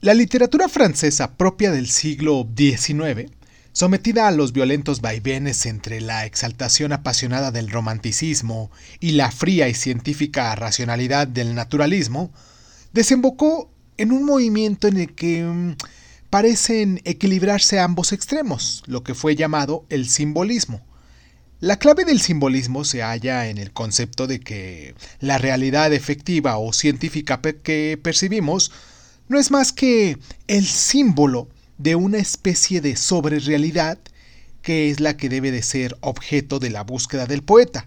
La literatura francesa propia del siglo XIX, sometida a los violentos vaivenes entre la exaltación apasionada del romanticismo y la fría y científica racionalidad del naturalismo, desembocó en un movimiento en el que mm, parecen equilibrarse ambos extremos, lo que fue llamado el simbolismo. La clave del simbolismo se halla en el concepto de que la realidad efectiva o científica que percibimos no es más que el símbolo de una especie de sobrerealidad que es la que debe de ser objeto de la búsqueda del poeta.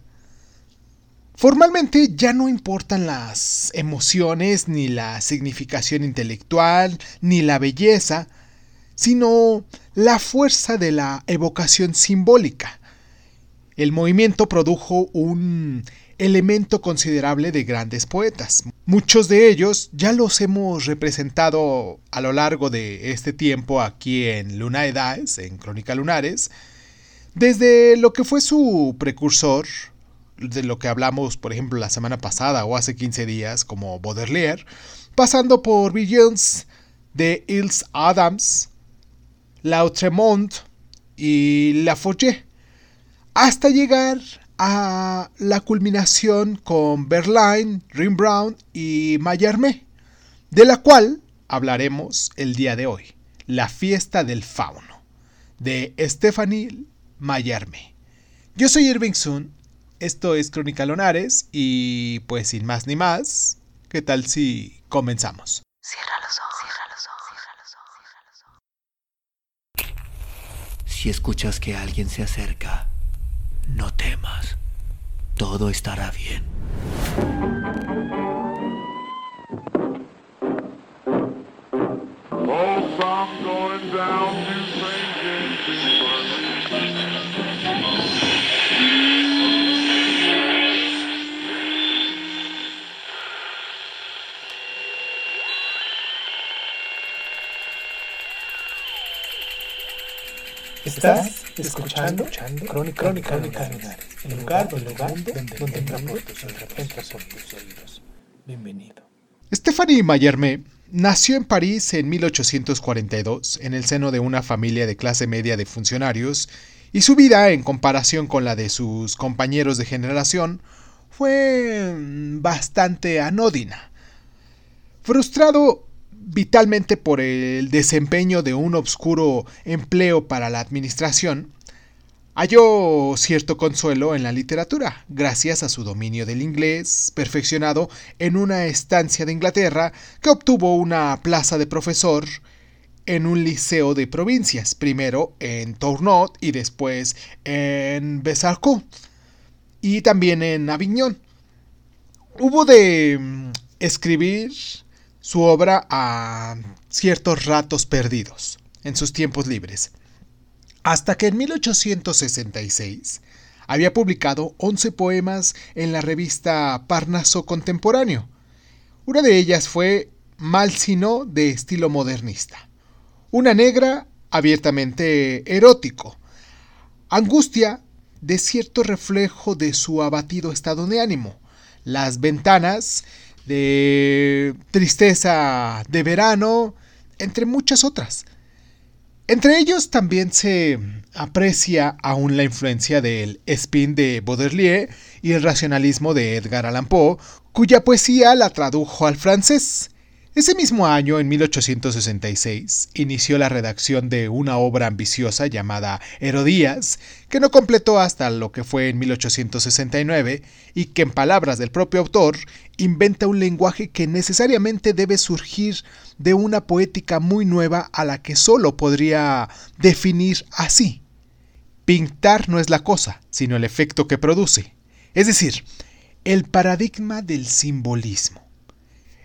Formalmente ya no importan las emociones, ni la significación intelectual, ni la belleza, sino la fuerza de la evocación simbólica. El movimiento produjo un elemento considerable de grandes poetas. Muchos de ellos ya los hemos representado a lo largo de este tiempo aquí en Luna Edades, en Crónica Lunares, desde lo que fue su precursor, de lo que hablamos, por ejemplo, la semana pasada o hace 15 días, como Baudelaire, pasando por Villains de Ils Adams, Lautremont y Lafourche, hasta llegar a la culminación con Berlin, Rimbaud y Mallarmé, de la cual hablaremos el día de hoy, La fiesta del fauno, de Stephanie Mallarmé. Yo soy Irving Sun, esto es Crónica Lonares y pues sin más ni más, ¿qué tal si comenzamos? Cierra los ojos, cierra los ojos, cierra los ojos. Si escuchas que alguien se acerca, no temas, todo estará bien. Estás escuchando, escuchando Crónica, Crónica, Crónica el lugar, el lugar donde, donde, donde entra por tus oídos. Bienvenido. Stephanie Mallarmé nació en París en 1842 en el seno de una familia de clase media de funcionarios y su vida, en comparación con la de sus compañeros de generación, fue mm, bastante anódina. Frustrado vitalmente por el desempeño de un obscuro empleo para la administración, halló cierto consuelo en la literatura, gracias a su dominio del inglés, perfeccionado en una estancia de Inglaterra que obtuvo una plaza de profesor en un liceo de provincias, primero en Tournot y después en Besarcou, y también en Avignon. Hubo de mm, escribir su obra a ciertos ratos perdidos, en sus tiempos libres, hasta que en 1866 había publicado 11 poemas en la revista Parnaso Contemporáneo. Una de ellas fue Malsino de estilo modernista. Una negra abiertamente erótico. Angustia de cierto reflejo de su abatido estado de ánimo. Las ventanas de Tristeza de Verano, entre muchas otras. Entre ellos también se aprecia aún la influencia del spin de Baudelaire y el racionalismo de Edgar Allan Poe, cuya poesía la tradujo al francés. Ese mismo año, en 1866, inició la redacción de una obra ambiciosa llamada Herodías, que no completó hasta lo que fue en 1869 y que, en palabras del propio autor, inventa un lenguaje que necesariamente debe surgir de una poética muy nueva a la que solo podría definir así. Pintar no es la cosa, sino el efecto que produce, es decir, el paradigma del simbolismo.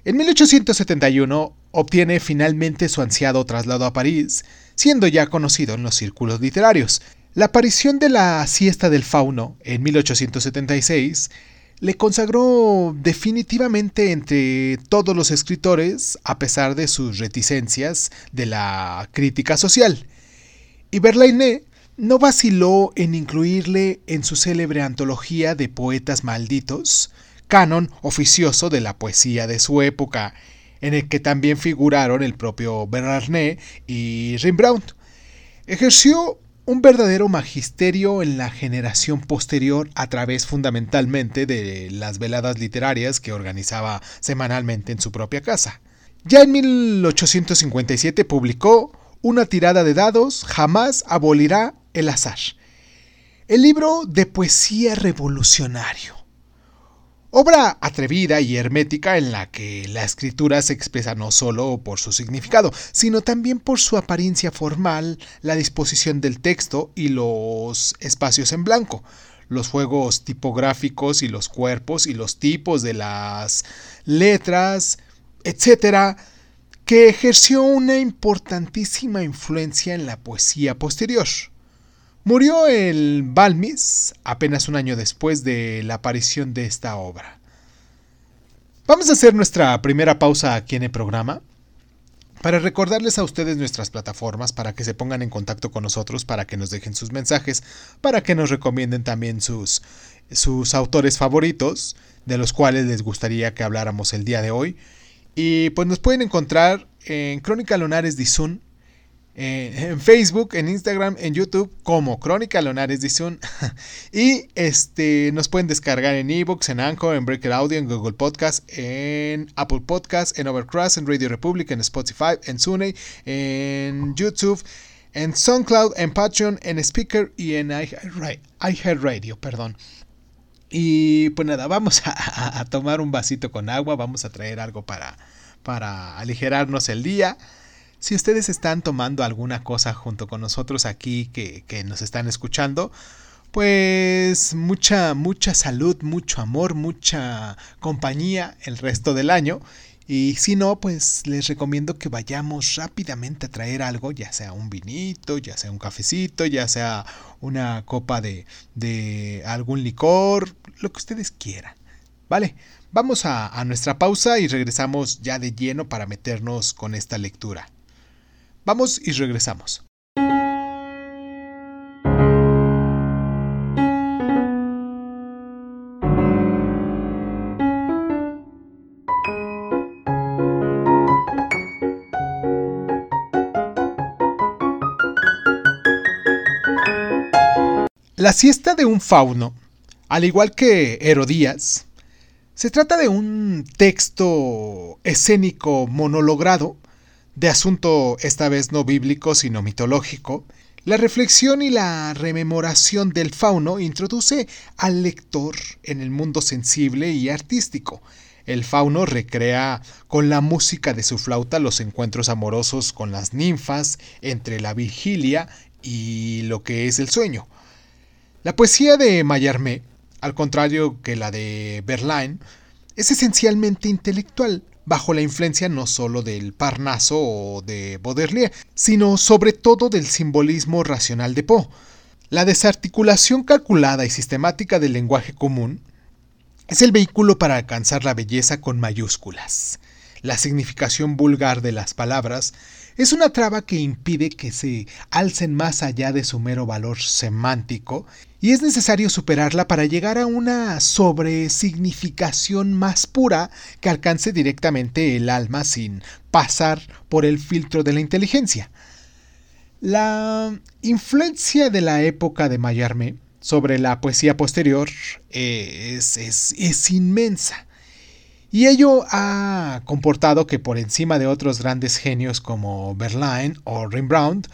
En 1871 obtiene finalmente su ansiado traslado a París, siendo ya conocido en los círculos literarios. La aparición de la siesta del fauno en 1876 le consagró definitivamente entre todos los escritores, a pesar de sus reticencias de la crítica social. Y Verlaine no vaciló en incluirle en su célebre antología de poetas malditos, canon oficioso de la poesía de su época, en el que también figuraron el propio Bernard y Rembrandt. Ejerció un verdadero magisterio en la generación posterior a través fundamentalmente de las veladas literarias que organizaba semanalmente en su propia casa. Ya en 1857 publicó Una tirada de dados jamás abolirá el azar, el libro de poesía revolucionario Obra atrevida y hermética en la que la escritura se expresa no solo por su significado, sino también por su apariencia formal, la disposición del texto y los espacios en blanco, los juegos tipográficos y los cuerpos y los tipos de las letras, etc., que ejerció una importantísima influencia en la poesía posterior. Murió el Balmis apenas un año después de la aparición de esta obra. Vamos a hacer nuestra primera pausa aquí en el programa para recordarles a ustedes nuestras plataformas para que se pongan en contacto con nosotros, para que nos dejen sus mensajes, para que nos recomienden también sus, sus autores favoritos, de los cuales les gustaría que habláramos el día de hoy. Y pues nos pueden encontrar en Crónica Lonares Dizun en Facebook, en Instagram, en YouTube como Crónica Lonares Dizun. y este, nos pueden descargar en ebooks, en Anchor, en Breaker Audio, en Google Podcast, en Apple Podcast, en Overcross, en Radio Republic, en Spotify, en Sune, en YouTube, en SoundCloud, en Patreon, en Speaker y en iHeartRadio, perdón. Y pues nada, vamos a, tomar un vasito con agua, vamos a traer algo para, para aligerarnos el día. Si ustedes están tomando alguna cosa junto con nosotros aquí que, nos están escuchando, pues mucha, mucha salud, mucho amor, mucha compañía el resto del año. Y si no, pues les recomiendo que vayamos rápidamente a traer algo, ya sea un vinito, ya sea un cafecito, ya sea una copa de, de algún licor, lo que ustedes quieran. Vale, vamos a, a nuestra pausa y regresamos ya de lleno para meternos con esta lectura. Vamos y regresamos. La siesta de un fauno, al igual que Herodías, se trata de un texto escénico monologrado de asunto esta vez no bíblico sino mitológico, la reflexión y la rememoración del fauno introduce al lector en el mundo sensible y artístico. El fauno recrea con la música de su flauta los encuentros amorosos con las ninfas entre la vigilia y lo que es el sueño. La poesía de Mallarmé, al contrario que la de Verlaine, es esencialmente intelectual, bajo la influencia no solo del Parnaso o de Baudelaire, sino sobre todo del simbolismo racional de Poe. La desarticulación calculada y sistemática del lenguaje común es el vehículo para alcanzar la belleza con mayúsculas. La significación vulgar de las palabras es una traba que impide que se alcen más allá de su mero valor semántico y es necesario superarla para llegar a una sobresignificación más pura que alcance directamente el alma sin pasar por el filtro de la inteligencia. La influencia de la época de Mayarme sobre la poesía posterior es inmensa. Y ello ha comportado que por encima de otros grandes genios como Verlaine o Rembrandt,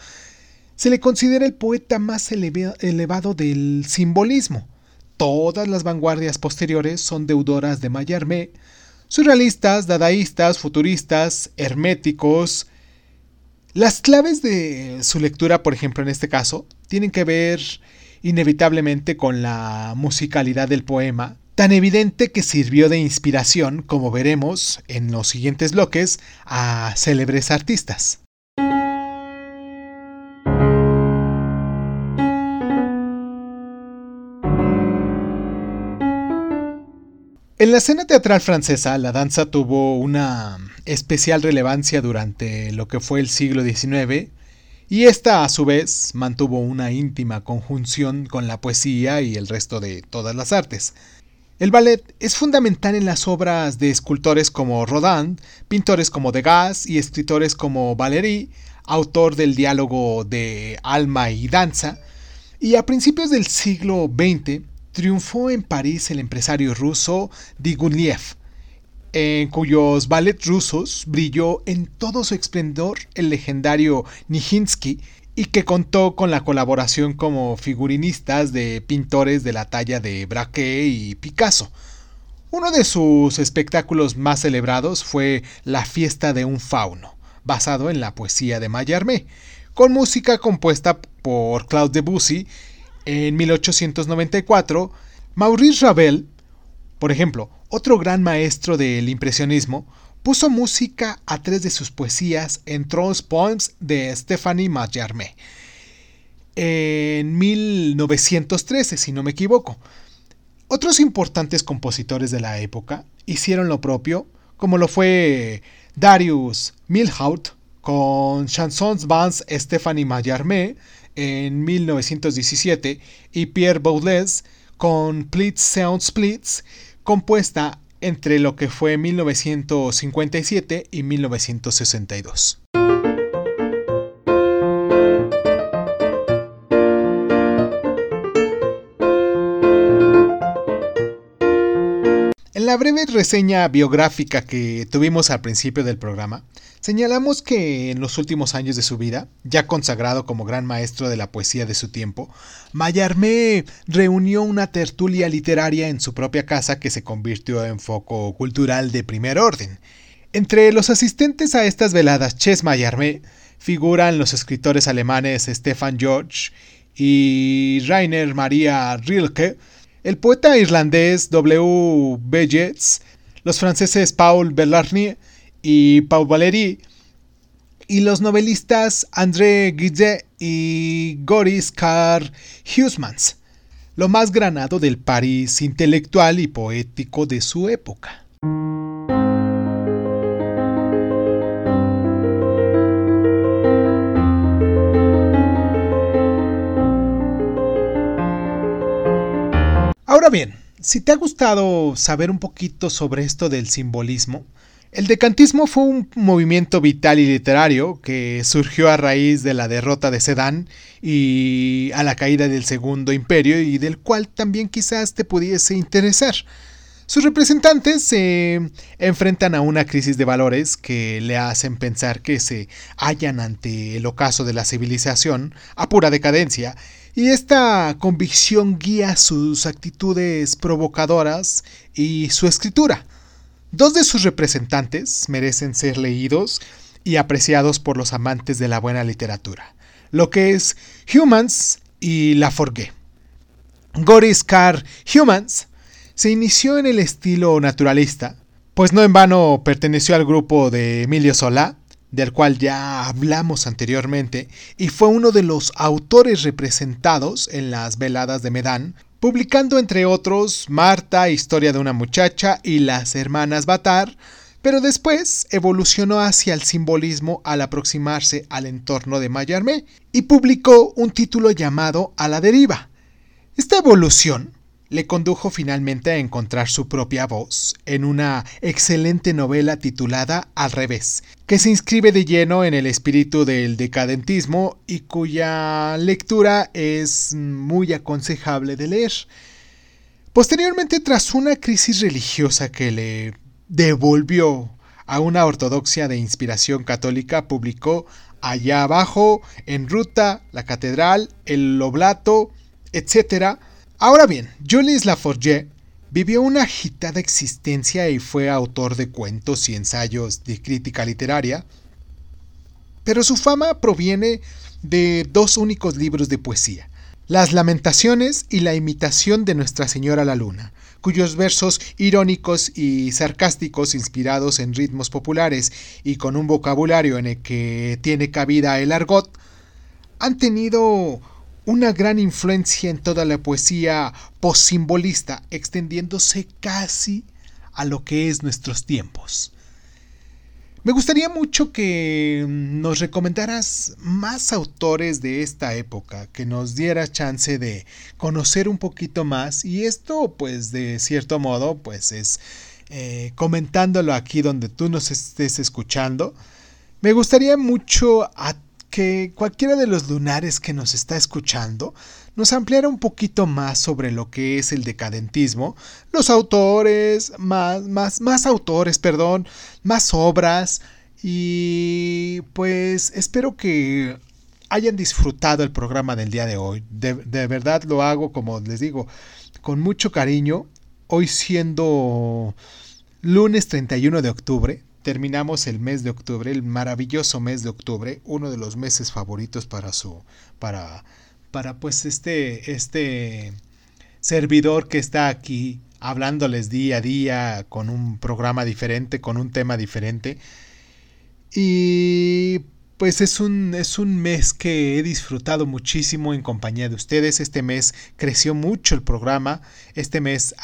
se le considera el poeta más elevado del simbolismo. Todas las vanguardias posteriores son deudoras de Mallarmé, surrealistas, dadaístas, futuristas, herméticos. Las claves de su lectura, por ejemplo, en este caso, tienen que ver inevitablemente con la musicalidad del poema, tan evidente que sirvió de inspiración, como veremos en los siguientes bloques, a célebres artistas. En la escena teatral francesa, la danza tuvo una especial relevancia durante lo que fue el siglo XIX, y esta a su vez mantuvo una íntima conjunción con la poesía y el resto de todas las artes. El ballet es fundamental en las obras de escultores como Rodin, pintores como Degas y escritores como Valéry, autor del diálogo de Alma y Danza, y a principios del siglo XX triunfó en París el empresario ruso Digunliev, en cuyos ballets rusos brilló en todo su esplendor el legendario Nijinsky y que contó con la colaboración como figurinistas de pintores de la talla de Braque y Picasso. Uno de sus espectáculos más celebrados fue La fiesta de un fauno, basado en la poesía de Mallarmé, con música compuesta por Claude Debussy en 1894. Maurice Ravel, por ejemplo, otro gran maestro del impresionismo, puso música a tres de sus poesías en Trolls Poems de Stephanie Mallarmé en 1913, si no me equivoco. Otros importantes compositores de la época hicieron lo propio, como lo fue Darius Milhaud con Chansons Vans Stephanie Mallarmé en 1917 y Pierre Boulez con Please Sound Splits compuesta entre lo que fue 1957 y 1962. En la breve reseña biográfica que tuvimos al principio del programa, Señalamos que en los últimos años de su vida, ya consagrado como gran maestro de la poesía de su tiempo, Mallarmé reunió una tertulia literaria en su propia casa que se convirtió en foco cultural de primer orden. Entre los asistentes a estas veladas Ches Mallarmé figuran los escritores alemanes Stefan George y Rainer Maria Rilke, el poeta irlandés W. B. los franceses Paul Bellarmine y Paul Valéry, y los novelistas André Guizet y Goris Carr Huysmans, lo más granado del París intelectual y poético de su época. Ahora bien, si te ha gustado saber un poquito sobre esto del simbolismo, el decantismo fue un movimiento vital y literario que surgió a raíz de la derrota de Sedán y a la caída del Segundo Imperio y del cual también quizás te pudiese interesar. Sus representantes se enfrentan a una crisis de valores que le hacen pensar que se hallan ante el ocaso de la civilización a pura decadencia, y esta convicción guía sus actitudes provocadoras y su escritura. Dos de sus representantes merecen ser leídos y apreciados por los amantes de la buena literatura, lo que es Humans y La Forgue. Goris Carr Humans se inició en el estilo naturalista, pues no en vano perteneció al grupo de Emilio Solá, del cual ya hablamos anteriormente, y fue uno de los autores representados en las veladas de Medán publicando entre otros Marta, Historia de una muchacha y Las hermanas Batar, pero después evolucionó hacia el simbolismo al aproximarse al entorno de Mallarmé y publicó un título llamado A la deriva. Esta evolución le condujo finalmente a encontrar su propia voz en una excelente novela titulada Al revés, que se inscribe de lleno en el espíritu del decadentismo y cuya lectura es muy aconsejable de leer. Posteriormente, tras una crisis religiosa que le devolvió a una ortodoxia de inspiración católica, publicó Allá abajo, En Ruta, La Catedral, El Oblato, etc., Ahora bien, Jules Laforgue vivió una agitada existencia y fue autor de cuentos y ensayos de crítica literaria, pero su fama proviene de dos únicos libros de poesía, Las Lamentaciones y La Imitación de Nuestra Señora la Luna, cuyos versos irónicos y sarcásticos inspirados en ritmos populares y con un vocabulario en el que tiene cabida el argot, han tenido una gran influencia en toda la poesía possimbolista, extendiéndose casi a lo que es nuestros tiempos. Me gustaría mucho que nos recomendaras más autores de esta época, que nos diera chance de conocer un poquito más y esto pues de cierto modo pues es eh, comentándolo aquí donde tú nos estés escuchando. Me gustaría mucho que cualquiera de los lunares que nos está escuchando nos ampliara un poquito más sobre lo que es el decadentismo, los autores, más, más, más autores, perdón, más obras y pues espero que hayan disfrutado el programa del día de hoy. De, de verdad lo hago, como les digo, con mucho cariño. Hoy siendo lunes 31 de octubre, terminamos el mes de octubre, el maravilloso mes de octubre, uno de los meses favoritos para su para para pues este este servidor que está aquí hablándoles día a día con un programa diferente, con un tema diferente. Y pues es un, es un mes que he disfrutado muchísimo en compañía de ustedes. Este mes creció mucho el programa. Este mes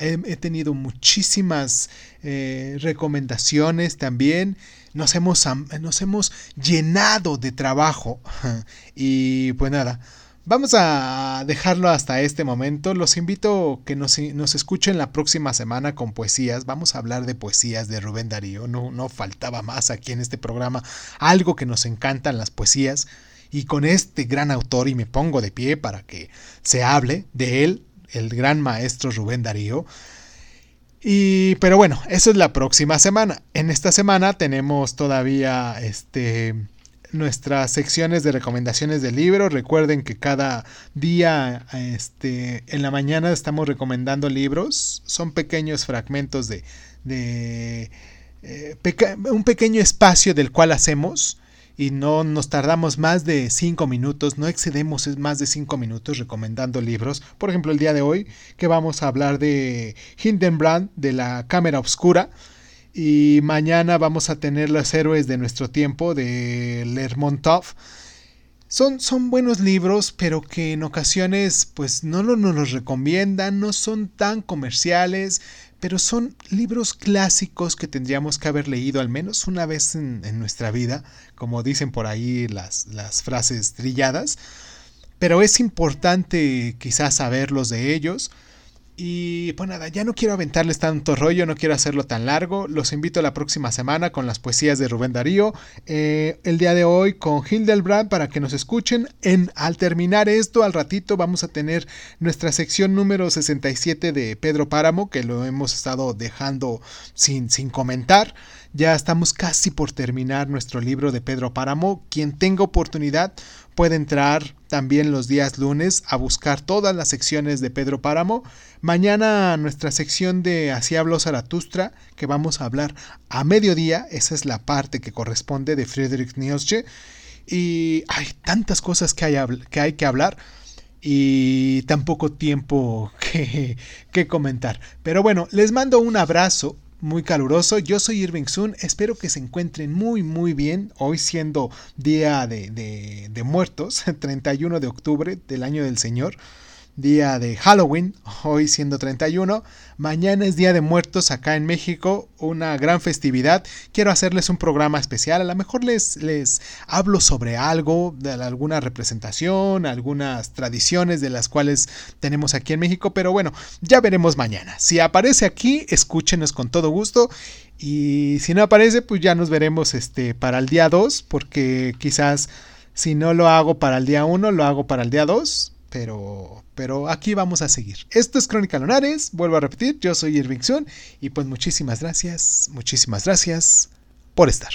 he, tenido muchísimas eh, recomendaciones también. Nos hemos, nos hemos llenado de trabajo. y pues nada. Vamos a dejarlo hasta este momento. Los invito a que nos, escuchen la próxima semana con poesías. Vamos a hablar de poesías de Rubén Darío. No, no faltaba más aquí en este programa. Algo que nos encantan las poesías. Y con este gran autor, y me pongo de pie para que se hable de él, el gran maestro Rubén Darío. Y, pero bueno, eso es la próxima semana. En esta semana tenemos todavía este nuestras secciones de recomendaciones de libros. Recuerden que cada día este, en la mañana estamos recomendando libros. Son pequeños fragmentos de, de eh, un pequeño espacio del cual hacemos y no nos tardamos más de 5 minutos, no excedemos más de 5 minutos recomendando libros. Por ejemplo, el día de hoy que vamos a hablar de Hindenbrand, de la cámara oscura. Y mañana vamos a tener los héroes de nuestro tiempo de Lermontov. Son, son buenos libros, pero que en ocasiones pues no nos los recomiendan, no son tan comerciales, pero son libros clásicos que tendríamos que haber leído al menos una vez en, en nuestra vida, como dicen por ahí las, las frases trilladas. Pero es importante quizás saberlos de ellos. Y pues nada, ya no quiero aventarles tanto rollo, no quiero hacerlo tan largo. Los invito a la próxima semana con las poesías de Rubén Darío. Eh, el día de hoy con Hildebrand para que nos escuchen. En, al terminar esto, al ratito vamos a tener nuestra sección número 67 de Pedro Páramo, que lo hemos estado dejando sin, sin comentar. Ya estamos casi por terminar nuestro libro de Pedro Páramo. Quien tenga oportunidad puede entrar también los días lunes a buscar todas las secciones de Pedro Páramo. Mañana nuestra sección de Así habló Zaratustra, que vamos a hablar a mediodía. Esa es la parte que corresponde de Friedrich Nietzsche. Y hay tantas cosas que hay, que, hay que hablar y tan poco tiempo que, que comentar. Pero bueno, les mando un abrazo muy caluroso. Yo soy Irving Sun, espero que se encuentren muy muy bien, hoy siendo día de, de, de muertos, 31 de octubre del año del Señor día de Halloween, hoy siendo 31. Mañana es Día de Muertos acá en México, una gran festividad. Quiero hacerles un programa especial, a lo mejor les, les hablo sobre algo, de alguna representación, algunas tradiciones de las cuales tenemos aquí en México, pero bueno, ya veremos mañana. Si aparece aquí, escúchenos con todo gusto. Y si no aparece, pues ya nos veremos este, para el día 2, porque quizás si no lo hago para el día 1, lo hago para el día 2 pero, pero aquí vamos a seguir. Esto es Crónica Lunares, vuelvo a repetir, yo soy Irving y pues muchísimas gracias, muchísimas gracias por estar.